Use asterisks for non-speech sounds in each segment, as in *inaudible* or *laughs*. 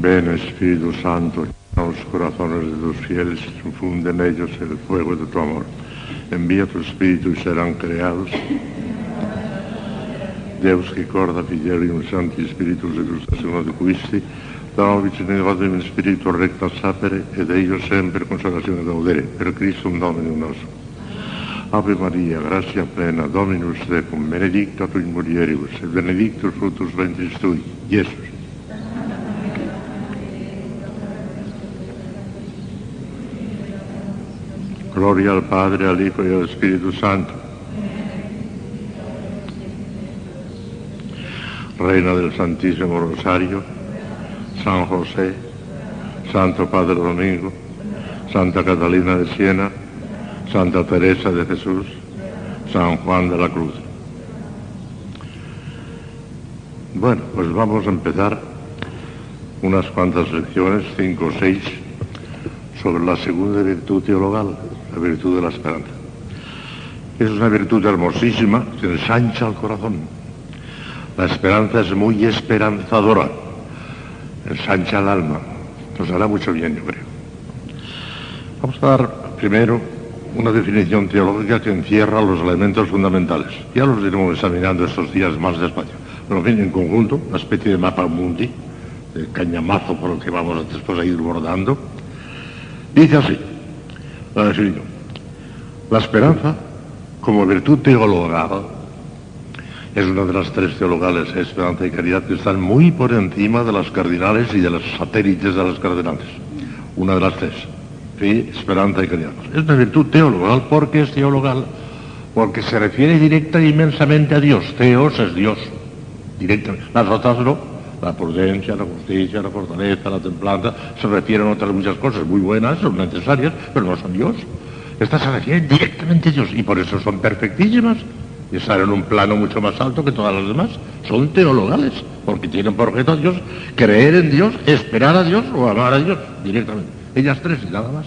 Ven Espíritu Santo, llena los corazones de tus fieles, infunde en ellos el fuego de tu amor. Envía tu Espíritu y serán creados. Deus che corda fidelium Santi Spiritus et Ustasione de Quisti, da vicino in Spiritu recta sapere, ed ellos sempre consolazione gaudere, per Cristo un Dominum nostro. Ave Maria, gratia plena, Dominus tecum, benedicta tu in mulieribus, et benedictus ventris tui, Iesus. Gloria al Padre, al Hijo y al Espíritu Santo. Reina del Santísimo Rosario, San José, Santo Padre Domingo, Santa Catalina de Siena, Santa Teresa de Jesús, San Juan de la Cruz. Bueno, pues vamos a empezar unas cuantas lecciones, cinco o seis, sobre la segunda virtud teologal, la virtud de la esperanza. Es una virtud hermosísima que ensancha el corazón. La esperanza es muy esperanzadora, ensancha el alma, nos hará mucho bien, yo creo. Vamos a dar primero una definición teológica que encierra los elementos fundamentales. Ya los iremos examinando estos días más despacio. Pero bien, en conjunto, una especie de mapa mundi, de cañamazo por el que vamos después a ir bordando. Dice así, la. La esperanza, como virtud teologal, es una de las tres teologales, esperanza y caridad, que están muy por encima de las cardinales y de los satélites de las cardinales. Una de las tres. Fe, esperanza y caridad. Es una virtud teologal porque es teologal, porque se refiere directa e inmensamente a Dios. Teos es Dios, directamente. Las otras no. La prudencia, la justicia, la fortaleza, la templanza, se refieren a otras muchas cosas muy buenas, son necesarias, pero no son Dios. Estas se refieren directamente a Dios y por eso son perfectísimas y están en un plano mucho más alto que todas las demás. Son teologales, porque tienen por objeto a Dios, creer en Dios, esperar a Dios o amar a Dios directamente. Ellas tres y nada más.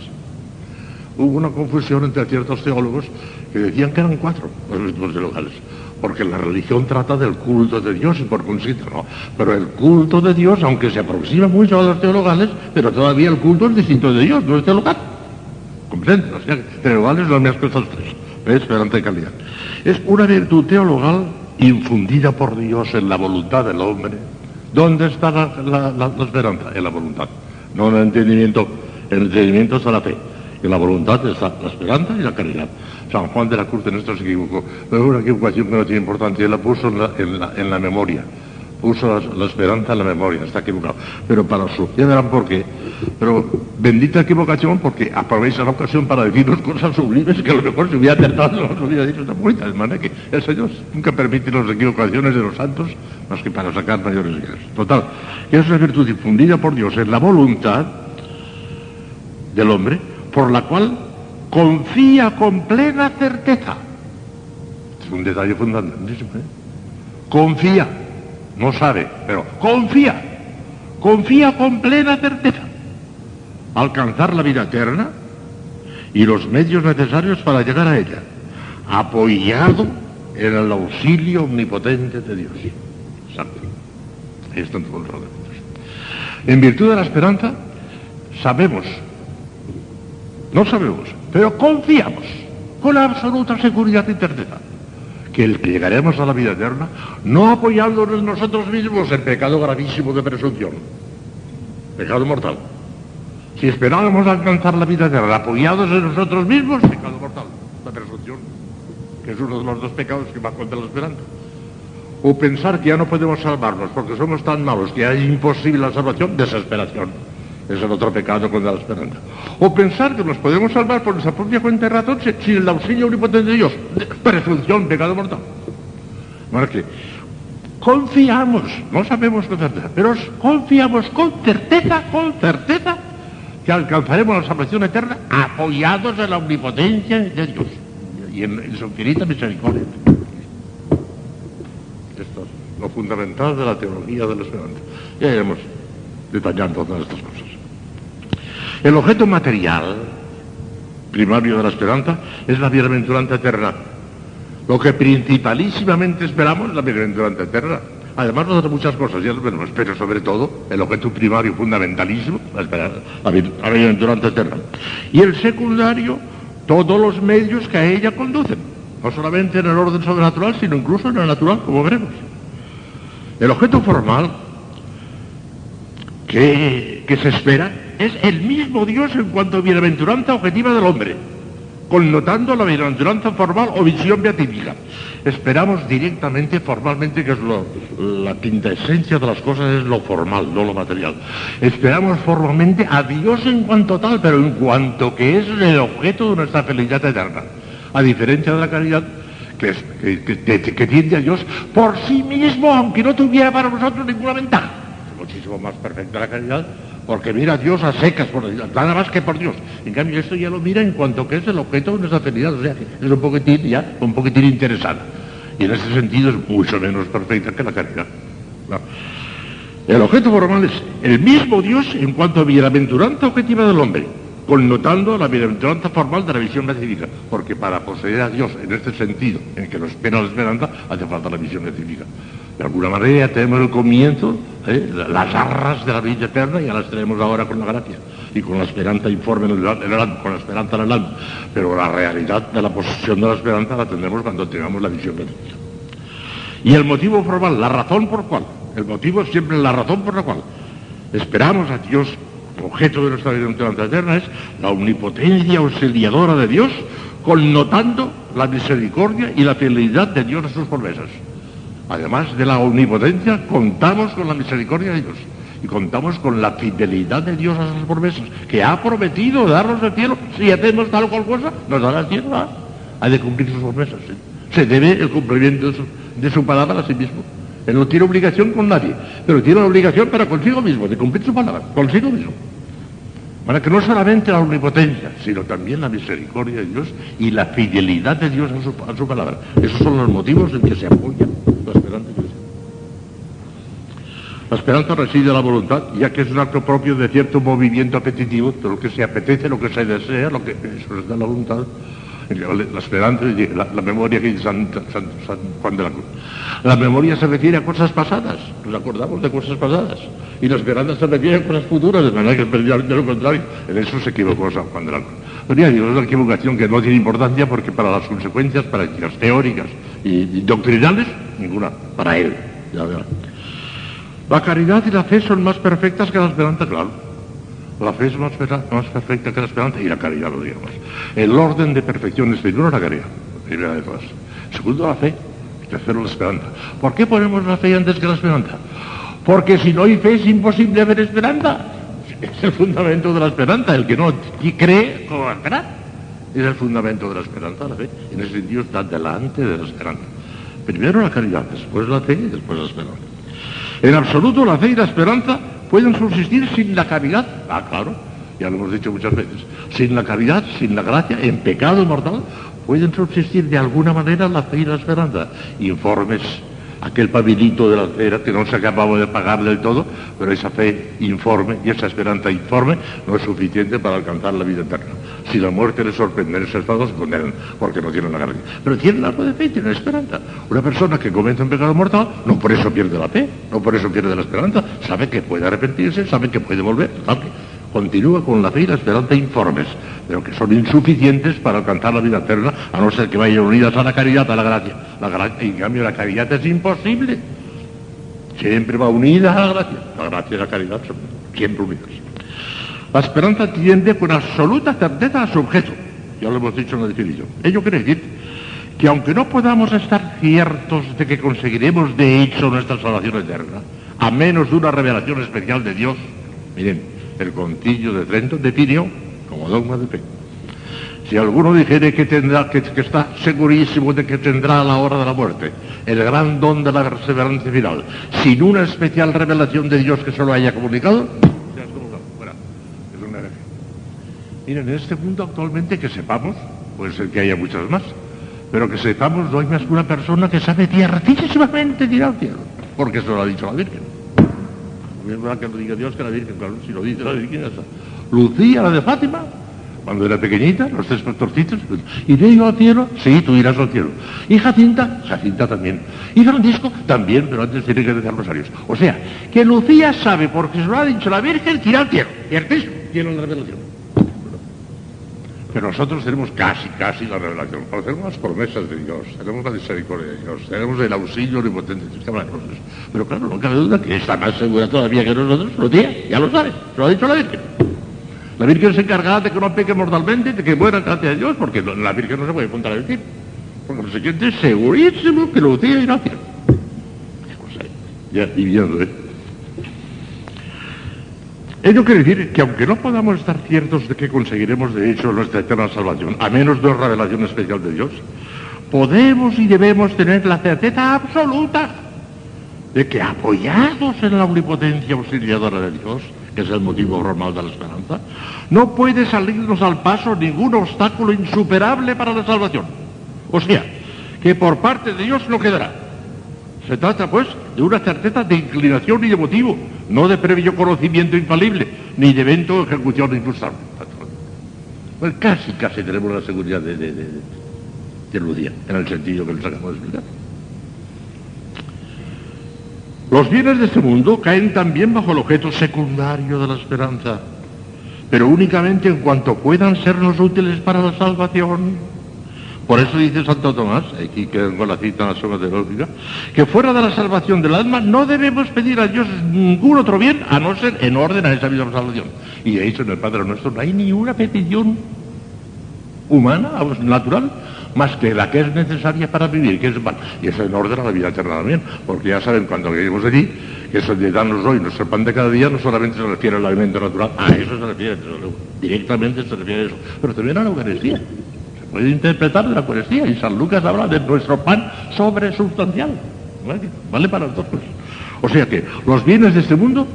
Hubo una confusión entre ciertos teólogos que decían que eran cuatro los mismos teologales, porque la religión trata del culto de Dios y por consiguiente no. Pero el culto de Dios, aunque se aproxima mucho a los teologales, pero todavía el culto es distinto de Dios, no es teologal. ¿Comprenden? O sea, teologales las cosas tres, esperanza y calidad. Es una virtud teologal infundida por Dios en la voluntad del hombre. ¿Dónde está la esperanza? En la voluntad. No en el entendimiento. El entendimiento está la fe. En la voluntad está la esperanza y la caridad. San Juan de la Cruz en esto se equivocó. Pero es una equivocación que no tiene importancia. Él la puso en la, memoria. Puso la, esperanza en la memoria. Está equivocado. Pero para su... Ya verán por qué. Pero bendita equivocación porque aprovecha la ocasión para decirnos cosas sublimes que a lo mejor se hubiera acertado no hubiera dicho esta bonita. De manera que el Señor nunca permite las equivocaciones de los santos más que para sacar mayores guías. Total. Que es una virtud difundida por Dios en la voluntad del hombre por la cual confía con plena certeza. Es un detalle fundamental. ¿eh? Confía, no sabe, pero confía, confía con plena certeza. Alcanzar la vida eterna y los medios necesarios para llegar a ella, apoyado en el auxilio omnipotente de Dios. Santo. Ahí están todos los. En virtud de la esperanza, sabemos no sabemos, pero confiamos con absoluta seguridad y que el que llegaremos a la vida eterna, no apoyándonos nosotros mismos en pecado gravísimo de presunción, pecado mortal. Si esperábamos alcanzar la vida eterna apoyados en nosotros mismos, pecado mortal, la presunción, que es uno de los dos pecados que va contra la esperanza. O pensar que ya no podemos salvarnos porque somos tan malos que es imposible la salvación, desesperación. Es el otro pecado contra la esperanza. O pensar que nos podemos salvar por nuestra propia cuenta de ratón sin el auxilio omnipotente de Dios. Presunción, pecado mortal. Bueno, que confiamos, no sabemos con certeza, pero confiamos con certeza, con certeza, que alcanzaremos la salvación eterna apoyados en la omnipotencia de Dios y en, en su infinita misericordia. Esto es lo fundamental de la teología de la esperanza. Ya iremos detallando todas estas cosas. El objeto material primario de la esperanza es la bienaventuranza eterna. Lo que principalísimamente esperamos es la bienaventuranza eterna. Además de muchas cosas, ya veremos, pero sobre todo el objeto primario, fundamentalismo, la, esperanza, la eterna. Y el secundario, todos los medios que a ella conducen, no solamente en el orden sobrenatural, sino incluso en el natural, como veremos. El objeto formal que, que se espera es el mismo Dios en cuanto a bienaventuranza objetiva del hombre connotando la bienaventuranza formal o visión beatífica. Esperamos directamente, formalmente, que es la quinta esencia de las cosas, es lo formal, no lo material. Esperamos formalmente a Dios en cuanto tal, pero en cuanto que es el objeto de nuestra felicidad eterna. A diferencia de la caridad, que, es, que, que tiende a Dios por sí mismo, aunque no tuviera para nosotros ninguna ventaja. Muchísimo más perfecta la caridad porque mira a Dios a secas, por, nada más que por Dios. En cambio, esto ya lo mira en cuanto que es el objeto de nuestra felicidad, o sea, es un poquitín, ya, un poquitín interesada. Y en ese sentido es mucho menos perfecta que la caridad. El objeto formal es el mismo Dios en cuanto a bienaventuranza objetiva del hombre, connotando la bienaventuranza formal de la visión beatífica, porque para poseer a Dios en este sentido, en que nos espera la esperanza, hace falta la visión beatífica. De alguna manera tenemos el comienzo, ¿eh? las arras de la vida eterna, ya las tenemos ahora con la gracia y con la esperanza informe en el, alma, con la esperanza en el alma. Pero la realidad de la posesión de la esperanza la tendremos cuando tengamos la visión de Dios. Y el motivo formal, la razón por cual, el motivo es siempre la razón por la cual esperamos a Dios, objeto de nuestra vida eterna, es la omnipotencia auxiliadora de Dios, connotando la misericordia y la fidelidad de Dios a sus promesas. Además de la omnipotencia, contamos con la misericordia de Dios y contamos con la fidelidad de Dios a sus promesas, que ha prometido darnos el cielo. Si hacemos tal o cual cosa, nos dará el cielo. ¿ah? Ha de cumplir sus promesas. Se debe el cumplimiento de su, palabra a sí mismo. Él no tiene obligación con nadie, pero tiene una obligación para consigo mismo, de cumplir su palabra, consigo mismo. Para que no solamente la omnipotencia, sino también la misericordia de Dios y la fidelidad de Dios a su, a su palabra. Esos son los motivos en que se apoya la esperanza La esperanza reside en la voluntad, ya que es un acto propio de cierto movimiento apetitivo, de lo que se apetece, lo que se desea, lo que eso es la voluntad. La esperanza, la, la memoria que dice San, Juan de la Cruz. La memoria se refiere a cosas pasadas, nos acordamos de cosas pasadas. Y la esperanza se refiere a cosas futuras, de manera que es precisamente lo contrario. En eso se equivocó San Juan de la Cruz. Pero ya es una equivocación que no tiene importancia porque para las consecuencias prácticas, teóricas y, doctrinales, ninguna, para él. La caridad y la fe son más perfectas que la esperanza, claro. La fe es más, más perfecta que la esperanza y la caridad lo digamos. El orden de perfección es primero la caridad, primera de. Segundo la fe, tercero la esperanza. ¿Por qué ponemos la fe antes que la esperanza? Porque si no hay fe es imposible haber esperanza. Es el fundamento de la esperanza. El que no cree, ¿cómo va? Es el fundamento de la esperanza, la fe. En ese sentido está delante de la esperanza. Primero la caridad, después la fe y después la esperanza. En absoluto la fe y la esperanza pueden subsistir sin la caridad. Ah, claro, ya lo hemos dicho muchas veces. Sin la caridad, sin la gracia, en pecado mortal, pueden subsistir de alguna manera la fe y la esperanza. Informes aquel pabilito de la cera que no se acababa de pagar del todo, pero esa fe informe y esa esperanza informe no es suficiente para alcanzar la vida eterna. Si la muerte les sorprende en ese estado, condenan porque no tienen la garantía. Pero tienen algo de fe, tienen esperanza. Una persona que comete un pecado mortal, no por eso pierde la fe, no por eso pierde la esperanza, sabe que puede arrepentirse, sabe que puede volver, continúa con la fe y la esperanza informes, pero que son insuficientes para alcanzar la vida eterna, a no ser que vayan unidas a la caridad, a la gracia. La gracia en cambio, la caridad es imposible. Siempre va unida a la gracia. La gracia y la caridad son siempre unidas. La esperanza tiende con absoluta certeza a su objeto. Ya lo hemos dicho en la definición. Ello quiere decir que aunque no podamos estar ciertos de que conseguiremos de hecho nuestra salvación eterna, a menos de una revelación especial de Dios, miren, el concilio de Trento definió como dogma de fe. Si alguno dijere que, tendrá, que, está segurísimo de que tendrá a la hora de la muerte el gran don de la perseverancia final, sin una especial revelación de Dios que se lo haya comunicado, es un hereje. Miren, en este mundo actualmente que sepamos, puede ser que haya muchas más, pero que sepamos no hay más que una persona que sabe ciertísimamente ir al cielo, porque eso lo ha dicho la Virgen es que lo diga Dios que la Virgen, si lo dice la Virgen, Lucía, la de Fátima, Cuando era pequeñita, los tres pastorcitos, ¿iré yo al cielo? Sí, tú irás al cielo. ¿Y Jacinta? Jacinta también. ¿Y Francisco? También, pero antes tiene que rezar rosarios. O sea, que Lucía sabe, porque se lo ha dicho la Virgen, que al cielo. ¿Cierto? Tiene la revelación. Pero nosotros tenemos casi, casi la revelación. Tenemos las promesas de Dios, tenemos la misericordia de Dios, tenemos el auxilio omnipotente de Dios. Pero claro, no cabe duda que está más segura todavía que nosotros, lo tiene, ya lo sabe, se lo ha dicho la Virgen. La Virgen se encargará de que no peque mortalmente, de que muera gracias a Dios, porque la Virgen no se puede contar a decir. Por consiguiente, segurísimo que Lucía irá a cielo. Ya, y viendo, ¿eh? Ello quiere decir que aunque no podamos estar ciertos de que conseguiremos de hecho nuestra eterna salvación, a menos de una revelación especial de Dios, podemos y debemos tener la certeza absoluta de que apoyados en la omnipotencia auxiliadora de Dios, que es el motivo normal de la esperanza, no puede salirnos al paso ningún obstáculo insuperable para la salvación. O sea, que por parte de Dios no quedará. Se trata, pues, de una certeza de inclinación y de motivo, no de previo conocimiento infalible, ni de evento o ejecución infrustrable. Pues casi, casi tenemos la seguridad de, de, de, de en el sentido que les acabo de explicar. Los bienes de este mundo caen también bajo el objeto secundario de la esperanza, pero únicamente en cuanto puedan sernos útiles para la salvación. Por eso dice Santo Tomás, aquí que con la cita en la Soma teológica, que fuera de la salvación del alma no debemos pedir a Dios ningún otro bien a no ser en orden a esa misma salvación. Y de hecho en el Padre Nuestro no hay ni una petición humana, natural, más que la que es necesaria para vivir, que es mal. Y eso en orden a la vida eterna también, porque ya saben cuando lleguemos allí, que eso de darnos hoy nuestro pan de cada día no solamente se refiere al alimento natural, a eso se refiere, directamente se refiere a eso, pero también a la Eucaristía. Puede interpretar de la Eucaristía, y San Lucas habla de nuestro pan sobresustancial. ¿vale? para los dos. O sea que los bienes de este mundo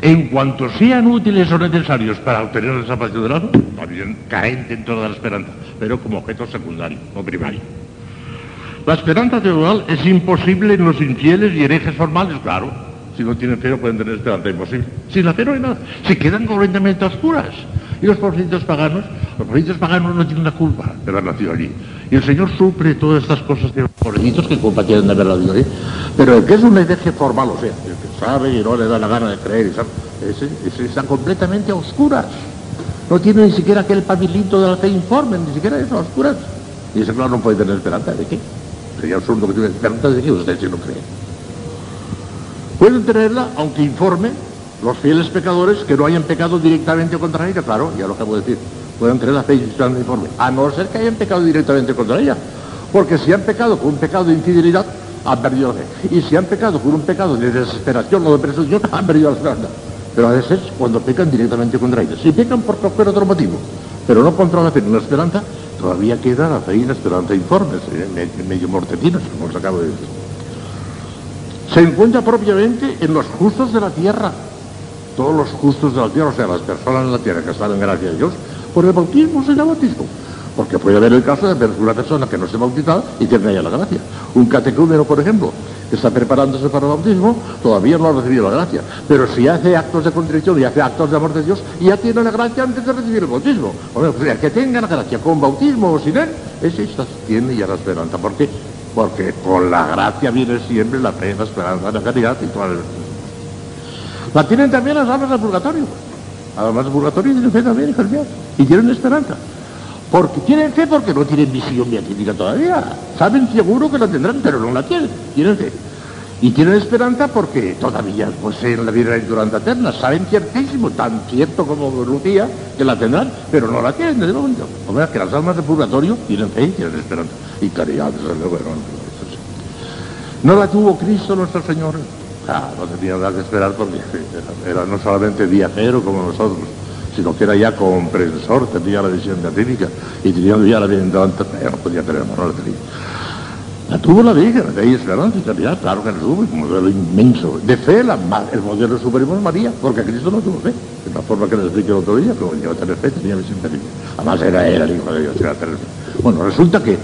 en cuanto sean útiles o necesarios para obtener la salvación del también caen dentro de la esperanza, pero como objeto secundario, no primario. La esperanza teologal es imposible en los infieles y herejes formales, claro. Si no tienen fe no pueden tener esperanza, imposible. Sin la fe no hay nada. Se quedan completamente oscuras. Y los porcitos paganos, los porcitos paganos no tienen la culpa de haber nacido allí. Y el Señor suple todas estas cosas de los pobrecitos que culpa tienen de haber nacido allí. Pero el que es una hereje formal, o sea, el que sabe y no le da la gana de creer, ese, ese completamente a oscuras. No tiene ni siquiera aquel papelito de la fe informe, ni siquiera eso, a oscuras. Y ese, claro, no puede tener esperanza. ¿De qué? Sería absurdo que tuviera esperanza de que usted si no cree. Pueden tenerla, aunque informe, los fieles pecadores que no hayan pecado directamente contra ella, claro, ya lo acabo de decir, pueden tener la fe informe, a no ser que hayan pecado directamente contra ella. Porque si han pecado con un pecado de infidelidad, han perdido la fe. Y si han pecado con un pecado de desesperación o de presunción, han perdido la esperanza. Pero a veces cuando pecan directamente contra ella. Si pecan por cualquier otro motivo, pero no contra la fe ni la esperanza, todavía queda la fe y la esperanza informes, ¿eh? medio mortecinos, como os acabo de decir. Se encuentra propiamente en los justos de la tierra, todos los justos de la tierra, o sea, las personas de la tierra que están en gracia de Dios, por el bautismo se da bautismo. Porque puede haber el caso de ver una persona que no se bautizado y tiene ya la gracia. Un catecúmeno, por ejemplo, que está preparándose para el bautismo, todavía no ha recibido la gracia. Pero si hace actos de contrición y hace actos de amor de Dios, ya tiene la gracia antes de recibir el bautismo. O sea, que tenga la gracia con bautismo o sin él, ese tiene ya la esperanza. ¿Por qué? Porque con la gracia viene siempre la fe, la esperanza, la caridad y toda la La tienen también las almas del purgatorio. Además del purgatorio tienen fe también, y tienen esperanza. Porque tienen fe porque no tienen visión beatífica todavía. Saben seguro que la tendrán, pero no la tienen. Tienen fe. Y tienen esperanza porque todavía poseen la vida durante eterna. Saben ciertísimo, tan cierto como Lucía, que la tendrán, pero no la tienen desde momento. O sea, que las almas de purgatorio tienen fe y tienen esperanza. Y caridad, desde luego, no la tuvo Cristo nuestro Señor. Ah, no tenía nada que esperar porque *laughs* era no solamente día cero como nosotros, sino que era ya comprensor, tenía la visión beatífica y teniendo ya la vida antes, ya no podía tener, no la tenía. La tuvo la Virgen, de esperanza y caridad, claro que la tuvo, un modelo inmenso. De fe, la, el modelo supremo es María, porque Cristo no tuvo fe. De la forma que les expliqué el otro día, llegó a tener fe, tenía visión beatífica. Además era, era el hijo de Dios, era tener fe. Bueno, resulta que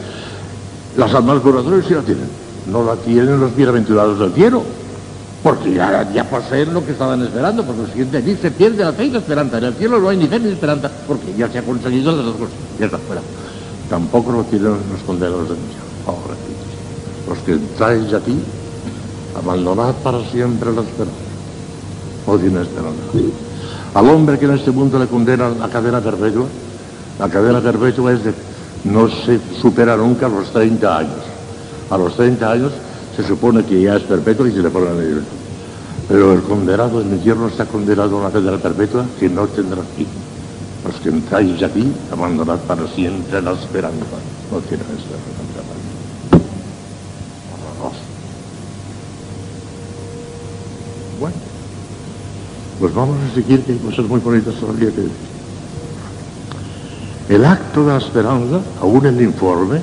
las almas curatorias sí la tienen. No la tienen los bienaventurados del cielo. Porque ya, ya poseen lo que estaban esperando, porque el siguiente allí se pierde la fe y la esperanza. En el cielo no hay ni fe ni esperanza, porque ya se ha conseguido las dos cosas. Ya está fuera. Tampoco lo tienen los condenados de Dios. Pobrecitos. Los que entráis aquí, abandonad para siempre la esperanza. O tiene esperanza. Al hombre que en este mundo le condena la cadena perpetua, la cadena perpetua es de no se supera nunca los 30 años. A los 30 años se supone que ya es perpetuo y se le pone la libertad. Pero el condenado en el infierno está condenado a una cadena perpetua que no tendrá fin. Los que entráis aquí, abandonad para siempre la esperanza. No tienen esperanza. Bueno, pues vamos a seguir que hay cosas muy bonitas todavía que decir. El acto de la esperanza, aún en el informe,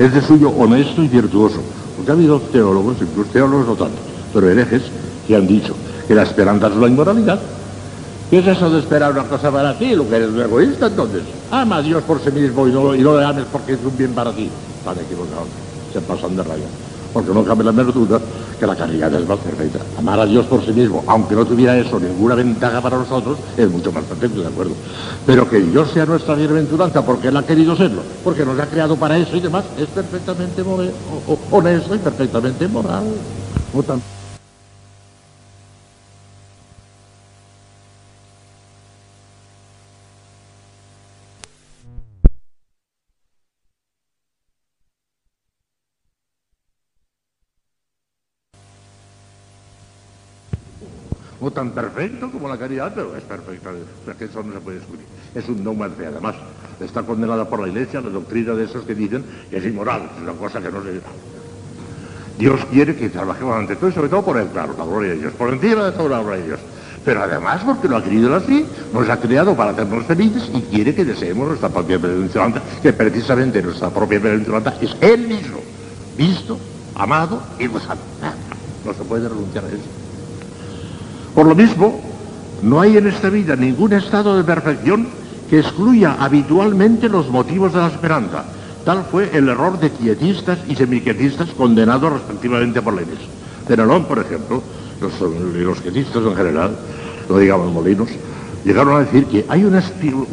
es de suyo honesto y virtuoso. Porque ha habido teólogos, incluso teólogos no tanto, pero herejes, que han dicho que la esperanza es la inmoralidad. ¿Qué es eso de esperar una cosa para ti? Lo que eres un egoísta entonces. Ama a Dios por sí mismo y no, le ames porque es un bien para ti. Están equivocados. Se pasan de raya. Porque no cabe la menor duda que la caridad es más perfecta. Amar a Dios por sí mismo, aunque no tuviera eso ninguna ventaja para nosotros, es mucho más perfecto, de acuerdo. Pero que Dios sea nuestra bienaventuranza porque Él ha querido serlo, porque nos ha creado para eso y demás, es perfectamente honesto y perfectamente moral. Tan perfecto como la caridad, pero es perfecta, porque eso no se puede discutir. Es un dogma fe, además. Está condenada por la Iglesia la doctrina de esos que dicen que es inmoral, es una cosa que no se... Dios quiere que trabajemos ante todo y sobre todo por el claro, la gloria de Dios, por encima de toda la gloria de Dios. Pero además porque lo ha querido así, nos ha creado para hacernos felices y quiere que deseemos nuestra propia bienaventuranza, que precisamente nuestra propia bienaventuranza es Él mismo, visto, amado y gozado. No se puede renunciar a eso. Por lo mismo, no hay en esta vida ningún estado de perfección que excluya habitualmente los motivos de la esperanza. Tal fue el error de quietistas y semiquietistas condenados respectivamente por la Iglesia. Fenelón, por ejemplo, los, los quietistas en general, no digamos molinos, llegaron a decir que hay un,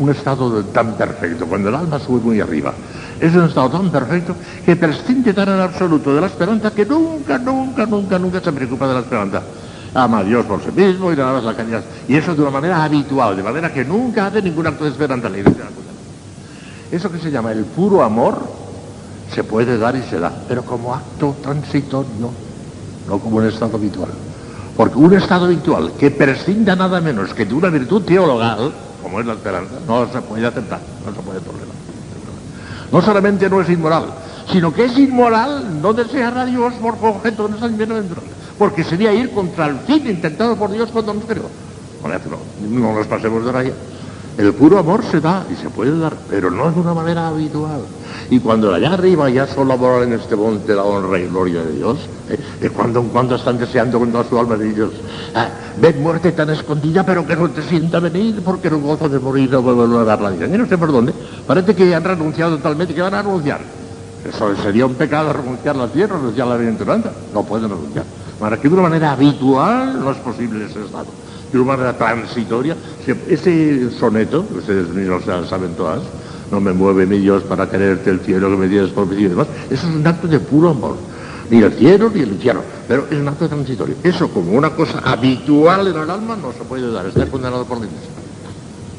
estado tan perfecto, cuando el alma sube muy arriba, es un estado tan perfecto que prescinde tan en absoluto de la esperanza que nunca, nunca, nunca, nunca se preocupa de la esperanza. Ama a Dios por sí mismo y nada más la caridad. Y eso de una manera habitual, de manera que nunca hace ningún acto de esperanza. La Iglesia. Eso que se llama el puro amor se puede dar y se da, pero como acto transitorio, no como un estado habitual. Porque un estado habitual que prescinda nada menos que de una virtud teologal, como es la esperanza, no se puede aceptar, no se puede tolerar. No solamente no es inmoral, sino que es inmoral no desear a Dios por objeto de nuestra bienaventuranza, porque sería ir contra el fin intentado por Dios cuando. Con eso no, no nos pasemos de raya. El puro amor se da y se puede dar, pero no de una manera habitual. Y cuando allá arriba ya solo amor en este monte la honra y gloria de Dios, eh, de cuando en cuando están deseando con toda su alma de Dios. Ah, ven muerte tan escondida, pero que no te sienta venir, porque el gozo de morir no vuelve a dar la vida. No sé por dónde. Parece que han renunciado totalmente, que van a renunciar. Eso sería un pecado renunciar la tierra, renunciar la bienaventuranza. No pueden renunciar. Para que de una manera habitual no es posible ese estado. De una manera transitoria, se- ese soneto, que ustedes mismos saben todas, no me mueve mi Dios para quererte el cielo que me tienes prometido y demás, eso es un acto de puro amor. Ni el cielo ni el infierno, pero es un acto transitorio. Eso como una cosa habitual en el alma no se puede dar, está condenado por iglesia.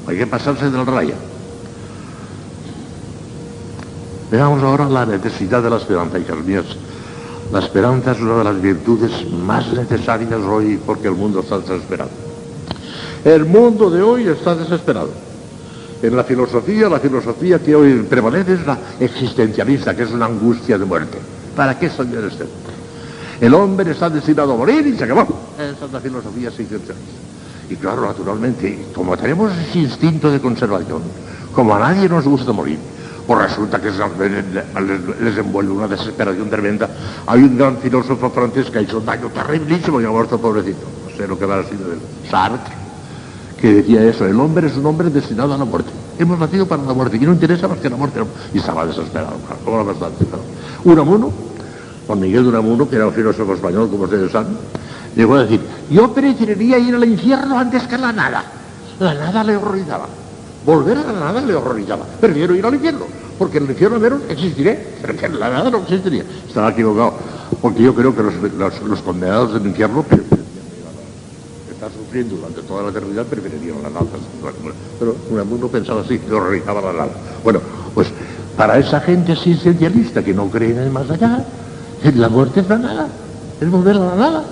Hay que pasarse del raya. Veamos ahora la necesidad de la esperanza, hijas mías. La esperanza es una de las virtudes más necesarias hoy porque el mundo está desesperado. El mundo de hoy está desesperado. En la filosofía, la filosofía que hoy prevalece es la existencialista, que es una angustia de muerte. ¿Para qué soñar este? El hombre está destinado a morir y se acabó. Esa es la filosofía existencialista. Y claro, naturalmente, como tenemos ese instinto de conservación, como a nadie nos gusta morir, pues resulta que les, envuelve una desesperación tremenda. Hay un gran filósofo francés que ha hecho un daño terriblísimo y ha muerto pobrecito. No sé lo que va a decir de él. Sartre, que decía eso, el hombre es un hombre destinado a la muerte. Hemos nacido para la muerte y no interesa más que la muerte. Y estaba desesperado, claro, bastante. claro. Unamuno, Juan Miguel de Unamuno, que era un filósofo español, como ustedes saben, Llegó a decir, yo preferiría ir al infierno antes que a la nada. La nada le horrorizaba. Volver a la nada le horrorizaba. Prefiero ir al infierno, porque en el infierno menos existiré, pero en la nada no existiría. Estaba equivocado, porque yo creo que los, los- condenados del infierno que están sufriendo durante toda la eternidad preferirían la nada. Pero uno pensaba así, le horrorizaba la nada. Bueno, pues para esa gente asistencialista que no cree en el más allá, la muerte es la nada, es volver a la nada.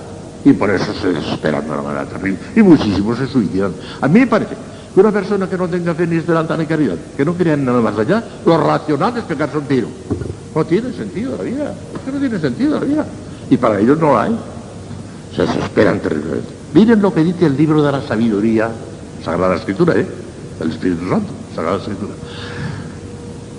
Y por eso se desesperan de una manera terrible. Y muchísimos se suicidan. A mí me parece que una persona que no tenga fe ni esperanza ni caridad, que no crea nada más allá, lo racional es pegarse un tiro. No tiene sentido la vida. Es que no tiene sentido la vida. Y para ellos no hay. Se desesperan terriblemente. Miren lo que dice el libro de la sabiduría, Sagrada Escritura, ¿eh? El Espíritu Santo, Sagrada Escritura.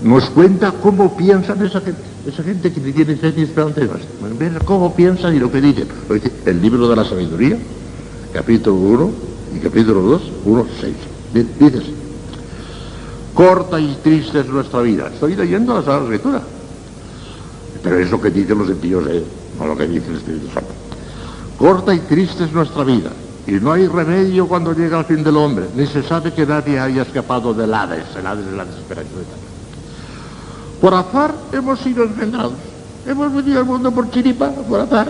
Nos cuenta cómo piensan esa gente, esa gente que tiene fe ni esperanza ni más. Cómo piensan y lo que dicen. Dice el libro de la sabiduría, capítulo 1 y capítulo 2, 1, 6. Dice así. Corta y triste es nuestra vida. Estoy leyendo la Sagrada Escritura. Pero es lo que dicen los impíos, ¿eh? no lo que dice el Espíritu Santo. Corta y triste es nuestra vida, y no hay remedio cuando llega el fin del hombre, ni se sabe que nadie haya escapado del Hades, el Hades es la desesperación. Por azar hemos sido engendrados, hemos venido al mundo por chiripa, por azar,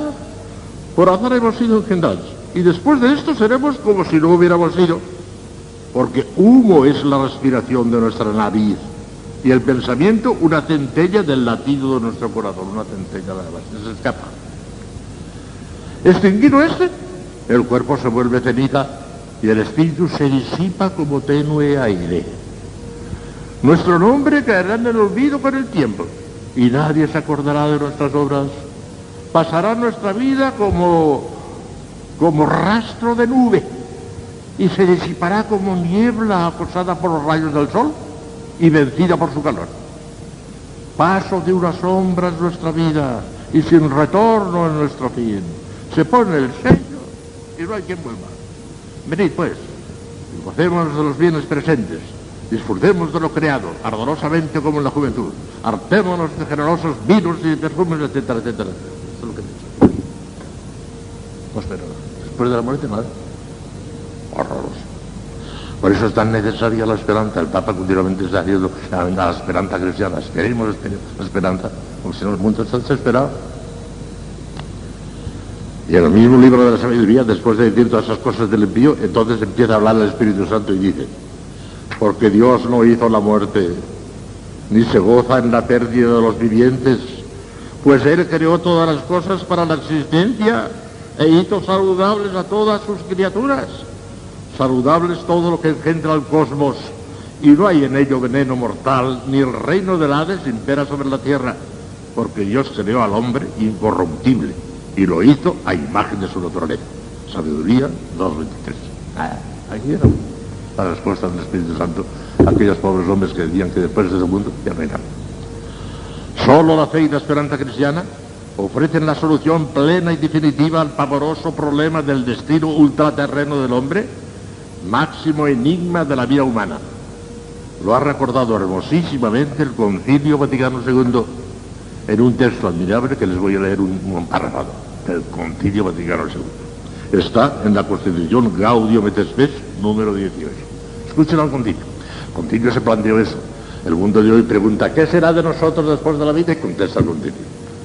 por azar hemos sido engendrados, y después de esto seremos como si no hubiéramos sido, porque humo es la respiración de nuestra nariz, y el pensamiento una centella del latido de nuestro corazón, una centella nada más, se escapa. Extinguido este, el cuerpo se vuelve ceniza y el espíritu se disipa como tenue aire. Nuestro nombre caerá en el olvido con el tiempo y nadie se acordará de nuestras obras. Pasará nuestra vida como, como rastro de nube y se disipará como niebla acosada por los rayos del sol y vencida por su calor. Paso de una sombra es nuestra vida y sin retorno es nuestro fin. Se pone el sello y no hay quien vuelva. Venid pues, gocemos de los bienes presentes, disfrutemos de lo creado, ardorosamente como en la juventud, hartémonos de generosos vinos y perfumes, etcétera, etcétera. Es lo que dice. Pues pero después de la muerte nada. Por eso es tan necesaria la esperanza. El Papa continuamente está diciendo la, la esperanza cristiana. Esperemos esper- la esperanza, porque si no el mundo está desesperado. Y en el mismo libro de la sabiduría, después de decir todas esas cosas del impío, entonces empieza a hablar el Espíritu Santo y dice, porque Dios no hizo la muerte, ni se goza en la pérdida de los vivientes, pues Él creó todas las cosas para la existencia e hizo saludables a todas sus criaturas. Saludables todo lo que engendra el cosmos, y no hay en ello veneno mortal, ni el reino del Hades impera sobre la tierra, porque Dios creó al hombre incorruptible, y lo hizo a imagen de su naturaleza. Sabiduría 2.23. Ah, aquí era la respuesta del Espíritu Santo a aquellos pobres hombres que decían que después de ese mundo ya no hay nada. Solo la fe y la esperanza cristiana ofrecen la solución plena y definitiva al pavoroso problema del destino ultraterreno del hombre, máximo enigma de la vida humana. Lo ha recordado hermosísimamente el Concilio Vaticano II en un texto admirable que les voy a leer un, un párrafo del Concilio Vaticano II. Está en la Constitución Gaudium et Spes número 18. Escuchen al Concilio. El Concilio se planteó eso. El mundo de hoy pregunta, ¿qué será de nosotros después de la vida? Y contesta el Concilio.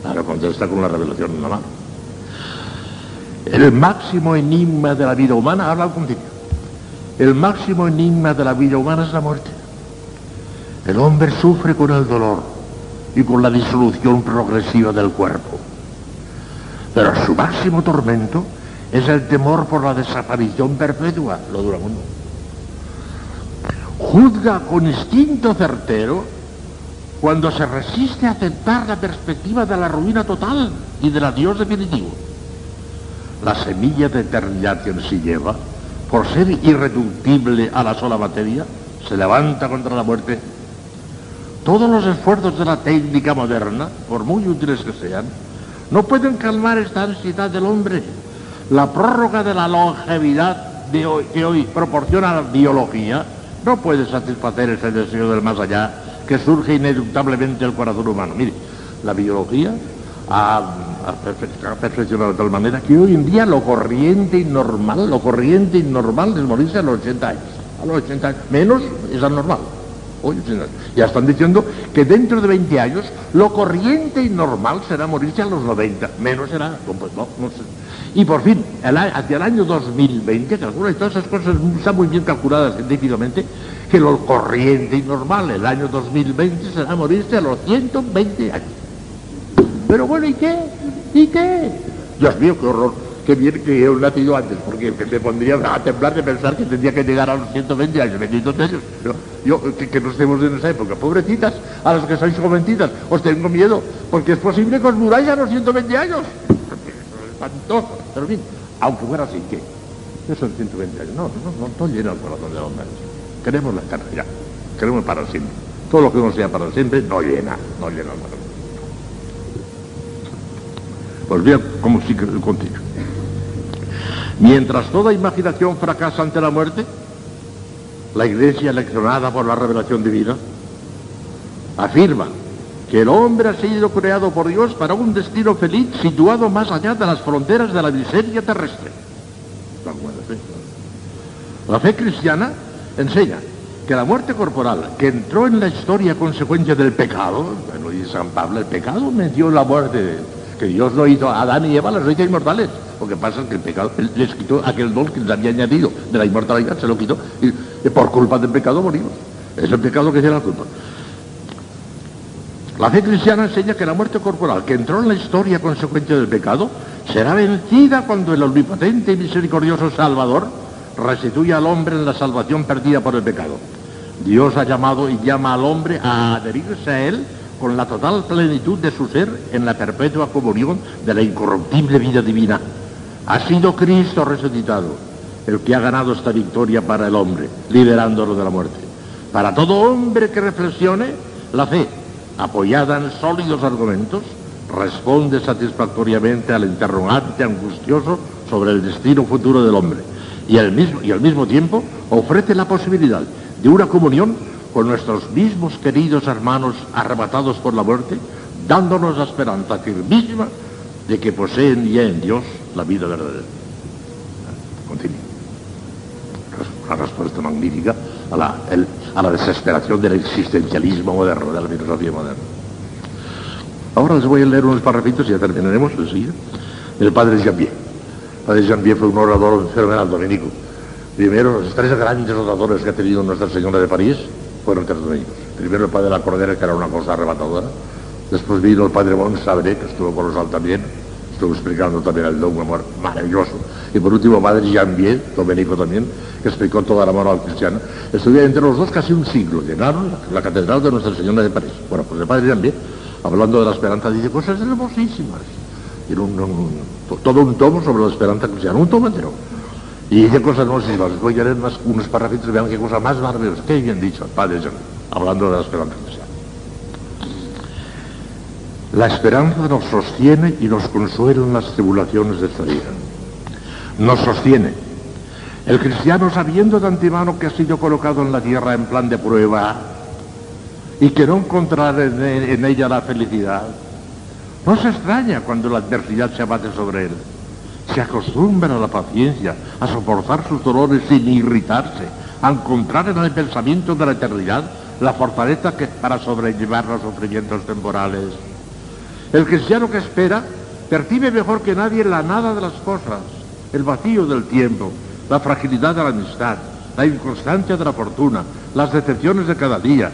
Ahora contesta con la revelación en la mano. El máximo enigma de la vida humana, habla el Concilio. El máximo enigma de la vida humana es la muerte. El hombre sufre con el dolor y con la disolución progresiva del cuerpo. Pero su máximo tormento es el temor por la desaparición perpetua, lo dura mundo. Juzga con instinto certero cuando se resiste a aceptar la perspectiva de la ruina total y del adiós definitivo. La semilla de eternidad que en sí lleva, por ser irreductible a la sola materia, se levanta contra la muerte. Todos los esfuerzos de la técnica moderna, por muy útiles que sean, no pueden calmar esta ansiedad del hombre. La prórroga de la longevidad que hoy proporciona la biología no puede satisfacer ese deseo del más allá que surge ineluctablemente del corazón humano. Mire, la biología ha ha perfeccionado de tal manera que hoy en día lo corriente y normal, lo corriente y normal es morirse a los 80 años. A los 80 años, menos es anormal. Hoy, ya están diciendo que dentro de 20 años lo corriente y normal será morirse a los 90, menos será, pues no, no sé. Y por fin, hacia el año 2020, calcula, y todas esas cosas están muy bien calculadas científicamente, que lo corriente y normal, el año 2020 será morirse a los 120 años. Pero bueno, ¿y qué? ¿Y qué? Dios mío, qué horror. Qué bien que he nacido antes, porque me pondría a temblar de pensar que tendría que llegar a los 120 años, benditos ellos. yo, que, no estemos en esa época. Pobrecitas, a los que sois jovencitas, os tengo miedo, porque es posible que os muráis a los 120 años. Es espantoso. Pero bien, aunque fuera así, ¿qué? ¿Qué son 120 años? No, no, no, no llena el corazón de los hombres. Queremos la carne ya. Queremos para siempre. Todo lo que no sea para siempre no llena, no llena el corazón. Pues bien, como sigue el contigo. Mientras toda imaginación fracasa ante la muerte, la Iglesia, leccionada por la revelación divina, afirma que el hombre ha sido creado por Dios para un destino feliz situado más allá de las fronteras de la miseria terrestre. La fe cristiana enseña que la muerte corporal, que entró en la historia a consecuencia del pecado, bueno, dice San Pablo, el pecado me dio la muerte, que Dios lo hizo a Adán y Eva, las reyes inmortales. Lo que pasa es que el pecado les quitó aquel don que les había añadido de la inmortalidad, se lo quitó, y, por culpa del pecado morimos. Es el pecado que tiene la culpa. La fe cristiana enseña que la muerte corporal, que entró en la historia a consecuencia del pecado, será vencida cuando el omnipotente y misericordioso Salvador restituye al hombre la salvación perdida por el pecado. Dios ha llamado y llama al hombre a adherirse a él con la total plenitud de su ser en la perpetua comunión de la incorruptible vida divina. Ha sido Cristo resucitado el que ha ganado esta victoria para el hombre, liberándolo de la muerte. Para todo hombre que reflexione, la fe, apoyada en sólidos argumentos, responde satisfactoriamente al interrogante angustioso sobre el destino futuro del hombre y al mismo, y al mismo tiempo ofrece la posibilidad de una comunión con nuestros mismos queridos hermanos arrebatados por la muerte, dándonos la esperanza firmísima de que poseen ya en Dios la vida verdadera. Continúe. Una respuesta magnífica a la, desesperación del existencialismo moderno, de la filosofía moderna. Ahora les voy a leer unos parrafitos y ya terminaremos enseguida. El padre Jambier. El padre Jambier fue un orador fenomenal dominico. Primero, los tres grandes oradores que ha tenido Nuestra Señora de París fueron tres dominicos. Primero el padre de la Cordera, que era una cosa arrebatadora. Después vino el padre Sabré, que estuvo con los también. Estuvo explicando también el dogma maravilloso. Y por último, padre Jambier, dominico también, que explicó toda la moral cristiana. Estuvieron entre los dos casi un siglo. Llenaron la, catedral de Nuestra Señora de París. Bueno, pues el padre Jambier hablando de la esperanza, dice cosas hermosísimas. Tiene un, todo un tomo sobre la esperanza cristiana, un tomo entero. Y dice cosas hermosísimas. Les voy a leer unos, unos parrafitos vean qué cosa más maravillosas. Qué bien dicho, Padre John, hablando de la esperanza cristiana. La esperanza nos sostiene y nos consuela en las tribulaciones de esta vida. Nos sostiene. El cristiano, sabiendo de antemano que ha sido colocado en la tierra en plan de prueba, y que no encontrará en, ella la felicidad. No se extraña cuando la adversidad se abate sobre él. Se acostumbra a la paciencia, a soportar sus dolores sin irritarse, a encontrar en el pensamiento de la eternidad la fortaleza que para sobrellevar los sufrimientos temporales. El cristiano que espera percibe mejor que nadie la nada de las cosas, el vacío del tiempo, la fragilidad de la amistad, la inconstancia de la fortuna, las decepciones de cada día,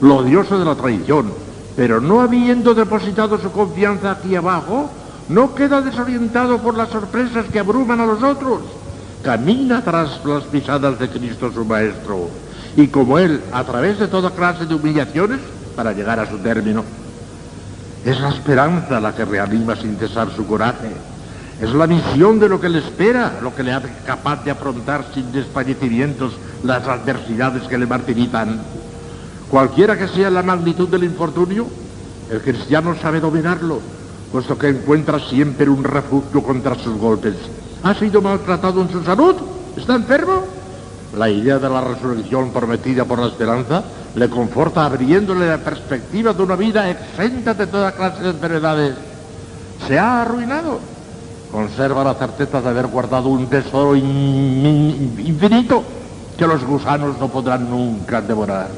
lo odioso de la traición, pero no habiendo depositado su confianza aquí abajo, no queda desorientado por las sorpresas que abruman a los otros. Camina tras las pisadas de Cristo su Maestro, y como Él, a través de toda clase de humillaciones, para llegar a su término. Es la esperanza la que reanima sin cesar su coraje. Es la visión de lo que le espera, lo que le hace capaz de afrontar sin desfallecimientos las adversidades que le martirizan. Cualquiera que sea la magnitud del infortunio, el cristiano sabe dominarlo, puesto que encuentra siempre un refugio contra sus golpes. ¿Ha sido maltratado en su salud? ¿Está enfermo? La idea de la resurrección prometida por la esperanza le conforta abriéndole la perspectiva de una vida exenta de toda clase de enfermedades. se ha arruinado. Conserva la certeza de haber guardado un tesoro infinito que los gusanos no podrán nunca devorar.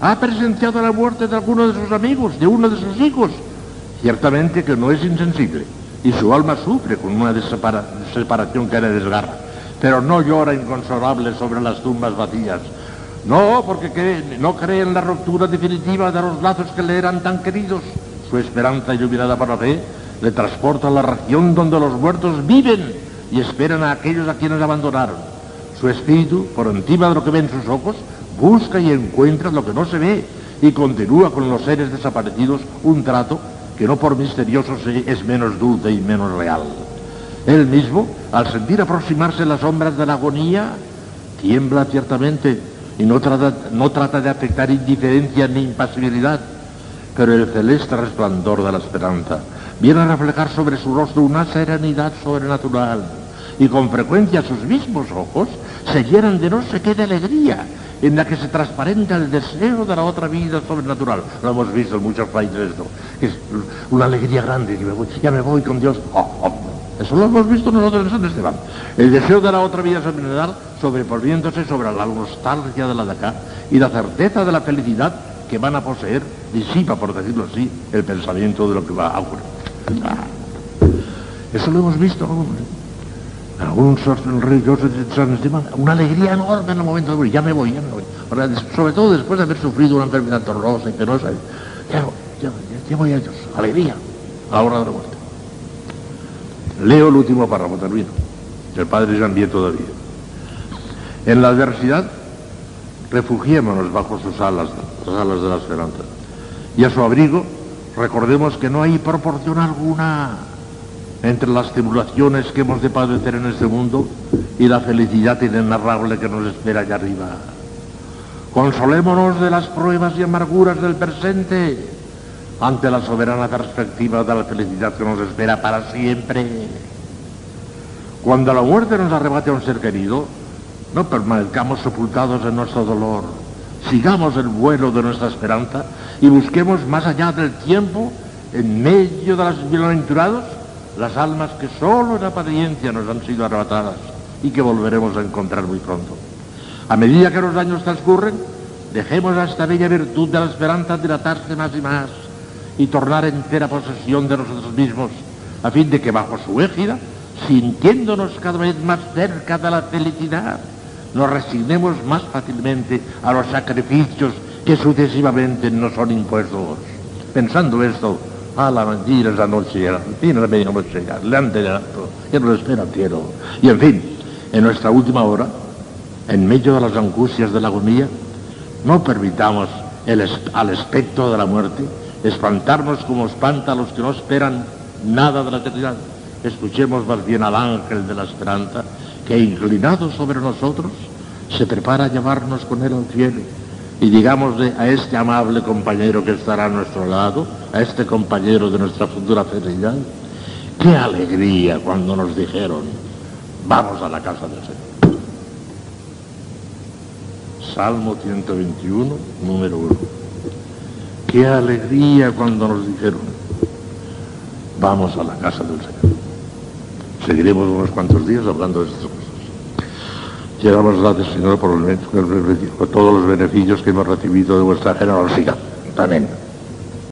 Ha presenciado la muerte de alguno de sus amigos, de uno de sus hijos. Ciertamente que no es insensible y su alma sufre con una separación que le desgarra, pero no llora inconsolable sobre las tumbas vacías. No, porque no cree en la ruptura definitiva de los lazos que le eran tan queridos. Su esperanza iluminada por la fe le transporta a la región donde los muertos viven y esperan a aquellos a quienes abandonaron. Su espíritu, por encima de lo que ven sus ojos, busca y encuentra lo que no se ve y continúa con los seres desaparecidos un trato que no por misterioso es menos dulce y menos real. Él mismo, al sentir aproximarse las sombras de la agonía, tiembla ciertamente y no trata, no trata de afectar indiferencia ni impasibilidad, pero el celeste resplandor de la esperanza viene a reflejar sobre su rostro una serenidad sobrenatural y con frecuencia sus mismos ojos se llenan de no sé qué de alegría en la que se transparenta el deseo de la otra vida sobrenatural. Lo hemos visto en muchos países esto, es una alegría grande, ya me voy con Dios. Oh, oh. Eso lo hemos visto nosotros en San Esteban. El deseo de la otra vida sobrenatural sobreponiéndose sobre la nostalgia de la de acá y la certeza de la felicidad que van a poseer disipa, por decirlo así, el pensamiento de lo que va a ocurrir. Eso lo hemos visto en algunos religiosos una alegría enorme en el momento de morir. Ya me voy, ya me voy. sobre todo después de haber sufrido una enfermedad torrosa y penosa. Ya, ya, ya voy a Dios. Alegría a la hora de la. Leo el último párrafo, termino. El Padre Jean todavía. En la adversidad, refugiémonos bajo sus alas, las alas de la esperanza. Y a su abrigo, Recordemos que no hay proporción alguna entre las tribulaciones que hemos de padecer en este mundo y la felicidad inenarrable que nos espera allá arriba. Consolémonos de las pruebas y amarguras del presente ante la soberana perspectiva de la felicidad que nos espera para siempre. Cuando la muerte nos arrebate a un ser querido, no permanezcamos sepultados en nuestro dolor. Sigamos el vuelo de nuestra esperanza y busquemos más allá del tiempo, en medio de las bienaventurados, las almas que solo en apariencia nos han sido arrebatadas y que volveremos a encontrar muy pronto. A medida que los años transcurren, dejemos a esta bella virtud de la esperanza dilatarse más y más y tornar entera posesión de nosotros mismos, a fin de que bajo su égida, sintiéndonos cada vez más cerca de la felicidad, nos resignemos más fácilmente a los sacrificios que sucesivamente nos son impuestos. Pensando esto, a la mentira esa noche, a la medianoche, le han llegado, y nos espera el cielo. Y en fin, en nuestra última hora, en medio de las angustias de la agonía, no permitamos al espectro de la muerte espantarnos como espanta a los que no esperan nada de la eternidad. Escuchemos más bien al ángel de la esperanza que inclinado sobre nosotros se prepara a llevarnos con él al cielo y digámosle a este amable compañero que estará a nuestro lado, a este compañero de nuestra futura felicidad, qué alegría cuando nos dijeron, vamos a la casa del Señor. Salmo 121, número 1. Qué alegría cuando nos dijeron, vamos a la casa del Señor. Seguiremos unos cuantos días hablando de estas cosas. Llegamos gracias, Señor, por, por todos los beneficios que hemos recibido de vuestra generosidad. Amén.